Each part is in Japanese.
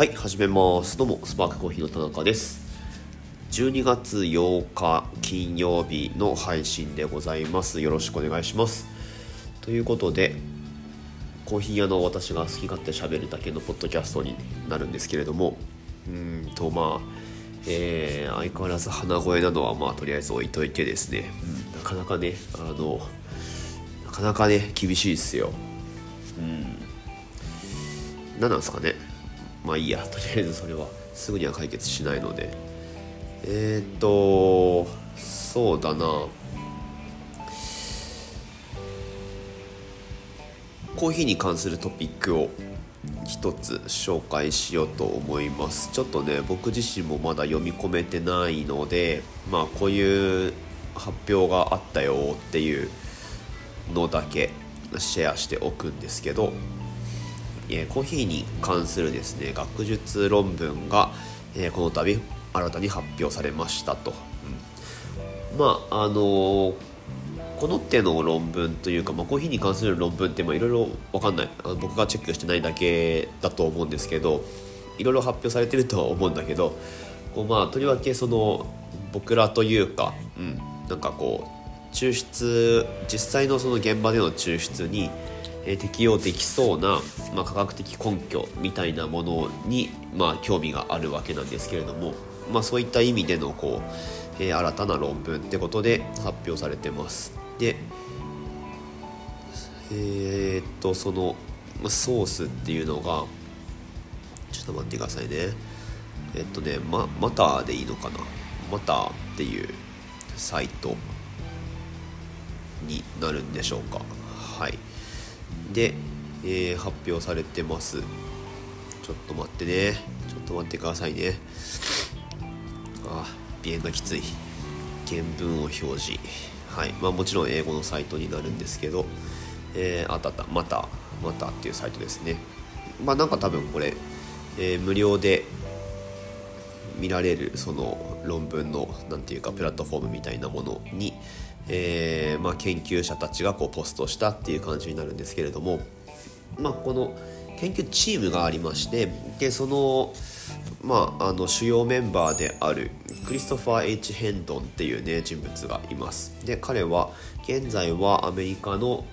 はい始めます。どうもスパークコーヒーの田中です。12月8日金曜日の配信でございます。よろしくお願いします。ということでコーヒー屋の私が好き勝手喋るだけのポッドキャストになるんですけれどもうんとまあえー、相変わらず鼻声なのはまあとりあえず置いといてですね、うん、なかなかねあのなかなかね厳しいですよ。うん。何なんですかね。まあいいや とりあえずそれは。すぐには解決しないので。えー、っとそうだな。コーヒーに関するトピックを一つ紹介しようと思います。ちょっとね僕自身もまだ読み込めてないのでまあこういう発表があったよっていうのだけシェアしておくんですけど。えコーヒーに関するですね学術論文が、えこの度新たに発表されましたと、うん、まああの、この手の論文というか、まあ、コーヒーに関する論文っていろいろ分かんない。あの僕がチェックしてないだけだと思うんですけどいろいろ発表されてるとは思うんだけどこうまあとりわけその僕らというか、うん、なんかこう抽出実際のその現場での抽出にえ適用できそうな、まあ、科学的根拠みたいなものに、まあ、興味があるわけなんですけれども、まあ、そういった意味でのこう、えー、新たな論文ってことで発表されてます。でえー、っとそのソースっていうのがちょっと待ってくださいね。えっとねまマターでいいのかな？マターっていうサイトになるんでしょうか。で、えー、発表されてます。ちょっと待ってね。ちょっと待ってくださいね。あ鼻炎がきつい。原文を表示。はい。まあもちろん英語のサイトになるんですけど。えー、あったあった。またまたっていうサイトですね。まあなんか多分これ、えー、無料で見られるその論文の何ていうかプラットフォームみたいなものに、えー、まあ、研究者たちがこうポストしたっていう感じになるんですけれども、まあ、この研究チームがありましてでその,、まあ、あの主要メンバーであるクリストファー・ H・ ヘンドンっていうね人物がいます。で彼は現在はアメリカの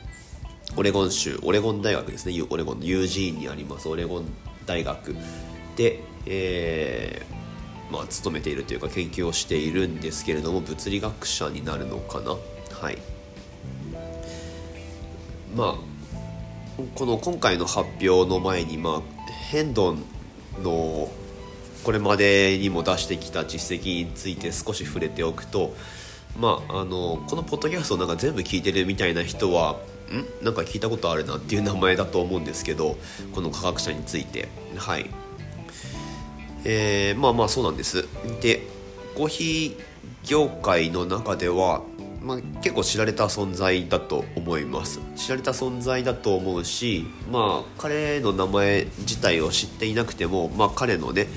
オレゴン州オレゴン大学ですね。オレゴンのユージーンにありますオレゴン大学で、えーまあ、勤めているというか研究をしているんですけれども物理学者になるのかな？はい。まあこの今回の発表の前にまあヘンドンのこれまでにも出してきた実績について少し触れておくとまああのこのポッドキャストなんか全部聞いてるみたいな人はん？なんか聞いたことあるなっていう名前だと思うんですけどこの科学者について。はい。えー、まあまあそうなんです。でコーヒー業界の中では、まあ、結構知られた存在だと思います。知られた存在だと思うしまあ彼の名前自体を知っていなくても、まあ、彼のね、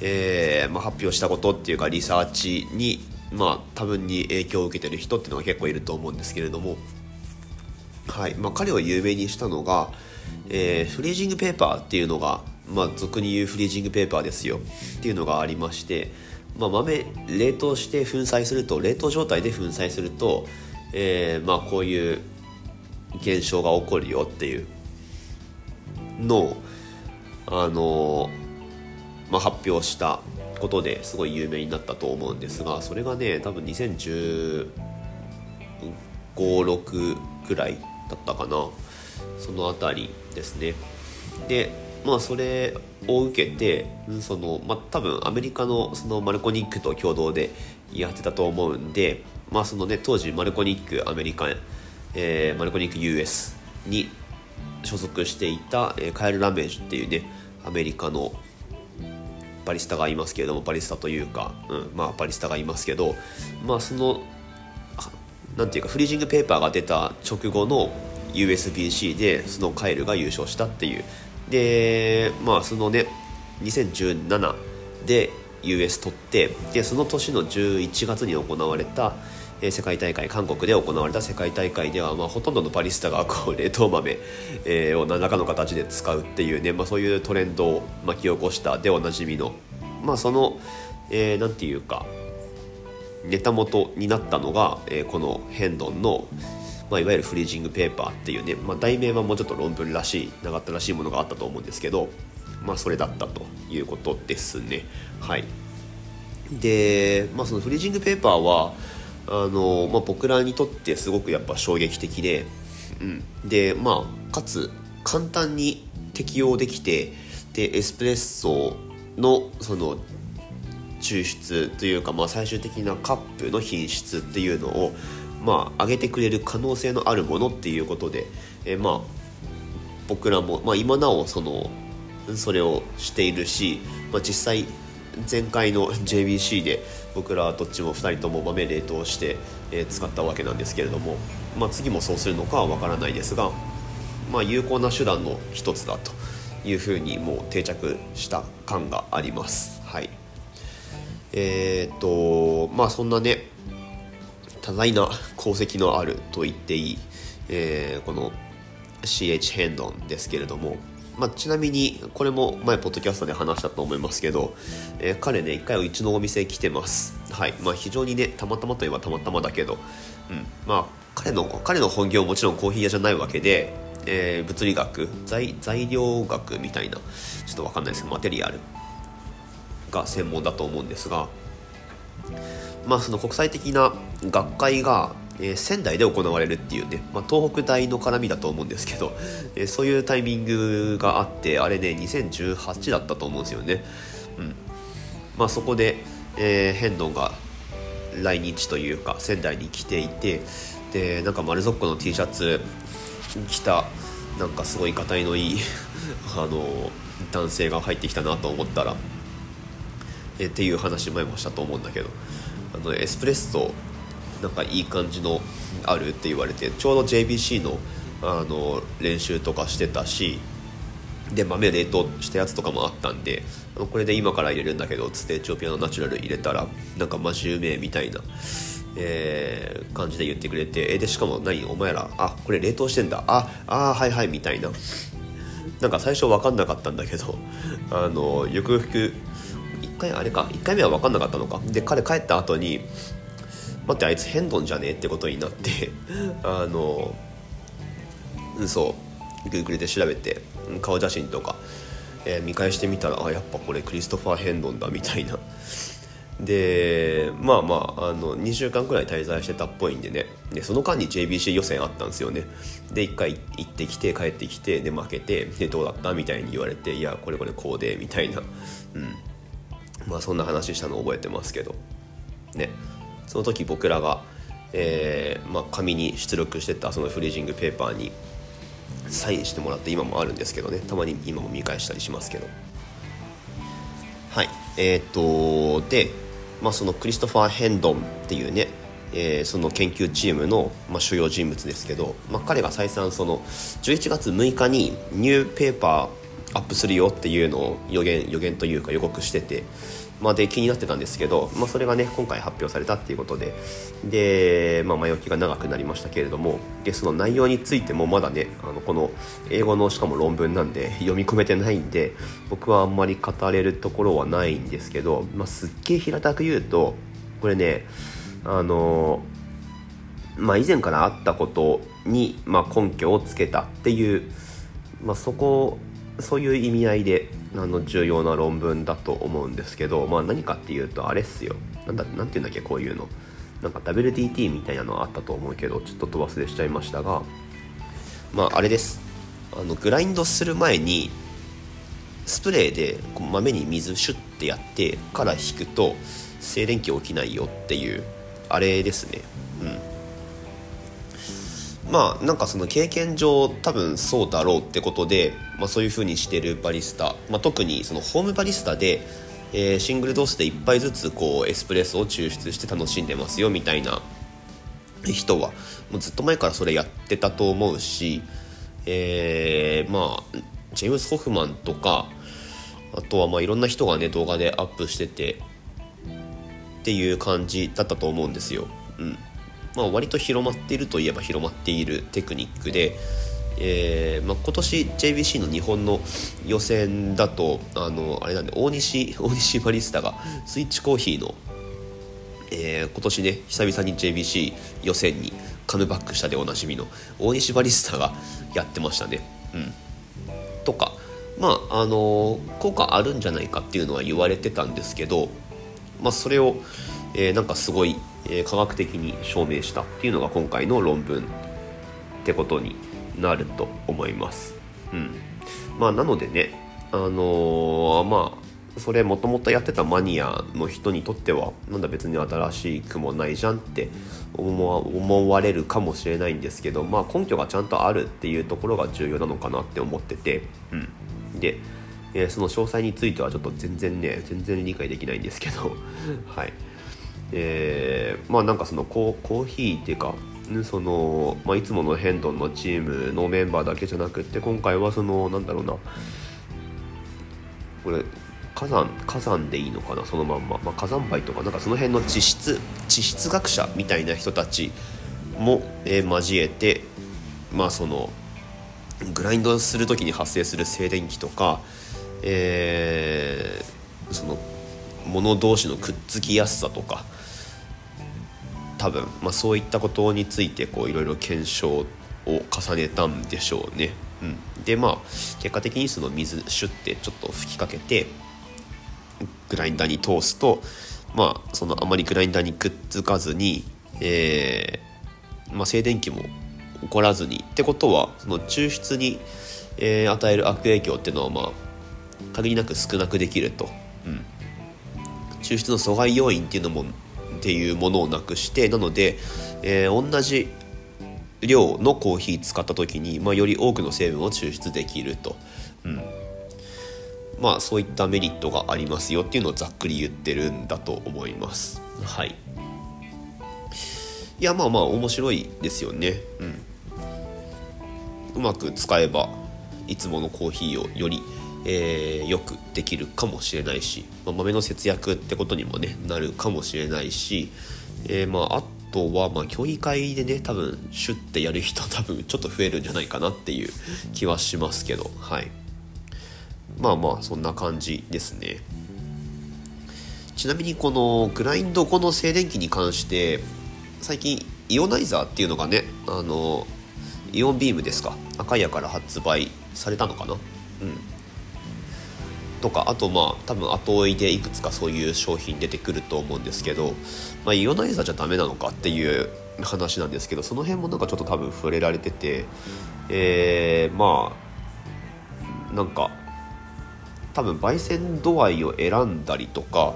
えーまあ、発表したことっていうかリサーチにまあ多分に影響を受けてる人っていうのが結構いると思うんですけれども。はい。まあ、彼を有名にしたのが、えー、フリージングペーパーっていうのがまあ、俗に言うフリージングペーパーですよっていうのがありまして、まあ、豆冷凍して粉砕すると冷凍状態で粉砕すると、えー、まあこういう現象が起こるよっていうのをあのまあ、発表したことですごい有名になったと思うんですがそれがね多分2015、6ぐらいだったかな。その辺りですね。でまあ、それを受けてその、まあ、多分アメリカのそのマルコニックと共同でやってたと思うんで、まあそのね、当時マルコニックアメリカ、えー、マルコニック US に所属していた、えー、カエル・ラメージっていうねアメリカのバリスタがいますけれどもバリスタというか、うんまあ、バリスタがいますけど、まあ、そのなんていうかフリージングペーパーが出た直後の USBC でそのカエルが優勝したっていうでまあそのね2017で US 取ってでその年の11月に行われた、え、世界大会韓国で行われた世界大会では、まあ、ほとんどのバリスタがこう冷凍豆、え、を何らかの形で使うっていうね、まあ、そういうトレンドを巻き起こしたでおなじみの、まあ、その、えー、ていうかネタ元になったのが、えー、このヘンドンの、まあ、いわゆるフリージングペーパーっていうね、まあ、題名はもうちょっと論文らしい長ったらしいものがあったと思うんですけど、まあ、それだったということですね。はい。で、まあ、そのフリージングペーパーはあの、まあ、僕らにとってすごくやっぱ衝撃的で、うん、でまあかつ簡単に適用できてでエスプレッソのその抽出というか、まあ、最終的なカップの品質っていうのを、まあ、上げてくれる可能性のあるものっていうことで、えー、まあ僕らも、まあ、今なおそのそれをしているし、まあ、実際前回の JBC で僕らどっちも2人とも豆冷凍して、えー、使ったわけなんですけれども、まあ、次もそうするのかは分からないですが、まあ、有効な手段の一つだというふうにもう定着した感があります。はいえー、っとまあそんなね多大な功績のあると言っていい、えー、この CH ヘンドンですけれども、まあ、ちなみにこれも前ポッドキャストで話したと思いますけど、えー、彼ね一回うちのお店来てます。はい。まあ非常にねたまたまといえばたまたまだけど、うん。まあ彼の彼の本業もちろんコーヒー屋じゃないわけで、えー、物理学材材料学みたいなちょっと分かんないですけどマテリアルが専門だと思うんですがまあその国際的な学会が、えー、仙台で行われるっていうね、まあ、東北大の絡みだと思うんですけど、えー、そういうタイミングがあってあれね2018だったと思うんですよね。うん。まあそこで、えー、ヘンドンが来日というか仙台に来ていてでなんか丸底の T シャツ着たなんかすごいがたいのいい あの男性が入ってきたなと思ったらえっていう話前もしたと思うんだけど。あのエスプレッソなんかいい感じのあるって言われてちょうど JBC のあの練習とかしてたしで豆冷凍したやつとかもあったんであのこれで今から入れるんだけどつってエチオピアのナチュラル入れたらなんかマジうめえみたいな、えー、感じで言ってくれてえでしかも何？お前らあこれ冷凍してんだ。ああはいはいみたいな。なんか最初分かんなかったんだけどあのよくよく1回あれか1回目は分かんなかったのか。で彼帰った後に待ってあいつヘンドンじゃねえってことになって あのうんそう Google で調べて顔写真とか、えー、見返してみたらあやっぱこれクリストファー・ヘンドンだみたいな。でまあまああの2週間くらい滞在してたっぽいんでね。でその間に JBC 予選あったんですよね。で1回行ってきて帰ってきてで負けてでどうだったみたいに言われていやこれこれこうでみたいな。うんまあそんな話したのを覚えてますけど。ね。その時僕らが、えーまあ、紙に出力してたそのフリージングペーパーにサインしてもらって今もあるんですけどね。たまに今も見返したりしますけど。はい。えー、っとで、まあ、そのクリストファー・ヘンドンっていうねえー、その研究チームの、まあ、主要人物ですけど、まあ、彼が再三その11月6日にニューペーパーアップするよっていうのを予言予言というか予告してて、まあ、で気になってたんですけど、まあ、それがね今回発表されたっていうことでで、まあ、前置きが長くなりましたけれどもでその内容についてもまだねあのこの英語のしかも論文なんで 読み込めてないんで僕はあんまり語れるところはないんですけど、まあ、すっげえ平たく言うとこれねあのまあ、以前からあったことに、まあ、根拠をつけたっていう、まあ、そこそういう意味合いであの重要な論文だと思うんですけど、まあ、何かっていうとあれっすよ。なんだなんていうんだっけこういうの。なんか WTT みたいなのあったと思うけどちょっと飛ばすでしちゃいましたがまああれです。あのグラインドする前にスプレーで豆に水シュッてやってから引くと静電気起きないよっていうあれですね。うん。まあなんかその経験上多分そうだろうってことで、まあ、そういう風にしてるバリスタ、まあ、特にそのホームバリスタで、えー、シングルドースで1杯ずつこうエスプレッソを抽出して楽しんでますよみたいな人はもうずっと前からそれやってたと思うし、えー、まあジェームス・ホフマンとかあとはまあいろんな人がね動画でアップしててっていう感じだったと思うんですよ。うんまあ、割と広まっているといえば広まっているテクニックで、えーまあ、今年 JBC の日本の予選だとあのあれなんで大西 大西バリスタがスイッチコーヒーの、えー、今年ね久々に JBC 予選にカムバックしたでおなじみの大西バリスタがやってましたね。うん、とかまああの効果あるんじゃないかっていうのは言われてたんですけど、まあ、それを、えー、なんかすごい、え、科学的に証明したっていうのが今回の論文ってことになると思います。うん。まあ、なのでね、あのー、まあそれもともとやってたマニアの人にとってはなんだ別に新しくもないじゃんって思われるかもしれないんですけど、まあ、根拠がちゃんとあるっていうところが重要なのかなって思ってて、うん、で、えー、その詳細についてはちょっと全然ね全然理解できないんですけど はい。えー、まあなんかそのコーヒーっていうかその、まあ、いつものヘンドンのチームのメンバーだけじゃなくって今回はそのなんだろうなこれ火山火山でいいのかなそのまんま、まあ、火山灰とかなんかその辺の地質地質学者みたいな人たちも、えー、交えてまあそのグラインドする時に発生する静電気とか、えー、その物同士のくっつきやすさとか多分、まあ、そういったことについていろいろ検証を重ねたんでしょうね。うん、でまあ結果的にその水シュッてちょっと吹きかけてグラインダーに通すとまあそのあまりグラインダーにくっつかずに、えーまあ、静電気も起こらずにってことはその抽出に、えー、与える悪影響っていうのはまあ限りなく少なくできると、うん、抽出の阻害要因っていうのもっていうものをなくしてなので、えー、同じ量のコーヒー使った時に、まあ、より多くの成分を抽出できると、うん、まあそういったメリットがありますよっていうのをざっくり言ってるんだと思います。はい。いやまあまあ面白いですよね。うん。うまく使えばいつものコーヒーをより、えー、よくできるかもしれないし、まあ、豆の節約ってことにもねなるかもしれないし、えー、まああとはまあ競技会でね多分シュッてやる人 多分ちょっと増えるんじゃないかなっていう気はしますけどはい。まあまあそんな感じですね。ちなみにこのグラインド後の静電気に関して最近イオナイザーっていうのがねあのイオンビームですか。赤屋から発売されたのかな。うん。とかあとまあ多分後追いでいくつかそういう商品出てくると思うんですけど、まあ、イオナイザーじゃダメなのかっていう話なんですけどその辺もなんかちょっと多分触れられててえー、まあなんか多分焙煎度合いを選んだりとか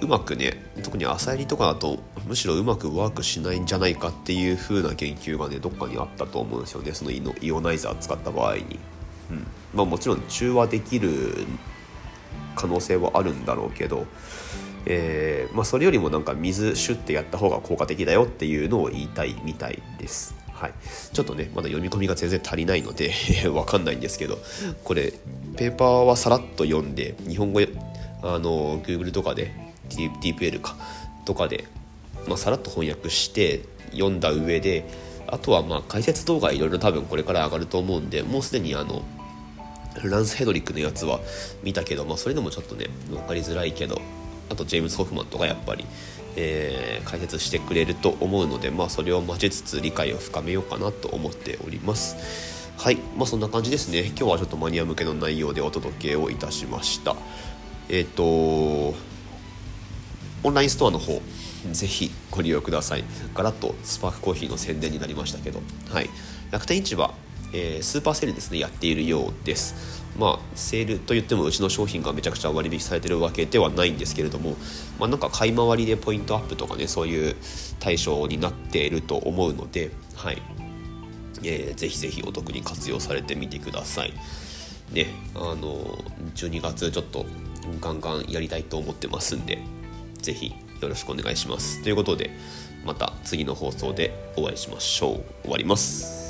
うまくね特に朝入りとかだとむしろうまくワークしないんじゃないかっていう風な研究がねどっかにあったと思うんですよねそのイオナイザー使った場合に、うん。まあ、もちろん中和できる可能性はあるんだろうけど、えー、まあ、それよりもなんか水シュッてやった方が効果的だよっていうのを言いたいみたいです。はい、ちょっとねまだ読み込みが全然足りないので わかんないんですけどこれペーパーはさらっと読んで日本語あの Google とかで DeepL かとかで、まあ、さらっと翻訳して読んだ上であとはまあ解説動画いろいろ多分これから上がると思うんでもうすでにあのランス・ヘドリックのやつは見たけど、まあ、それでもちょっとね分かりづらいけどあとジェームズ・ホフマンとかやっぱり、えー、解説してくれると思うので、まあ、それを交えつつ理解を深めようかなと思っております。はい。まあそんな感じですね。今日はちょっとマニア向けの内容でお届けをいたしました。えっ、ー、とオンラインストアの方ぜひご利用ください。ガラッとスパークコーヒーの宣伝になりましたけど、はい、楽天市場、えー、スーパーセールですねやっているようですまあセールといってもうちの商品がめちゃくちゃ割引されてるわけではないんですけれども、まあ、なんか買い回りでポイントアップとかねそういう対象になっていると思うので、はいえー、ぜひぜひお得に活用されてみてくださいねあの12月ちょっとガンガンやりたいと思ってますんでぜひよろしくお願いします。ということで、また次の放送でお会いしましょう。終わります。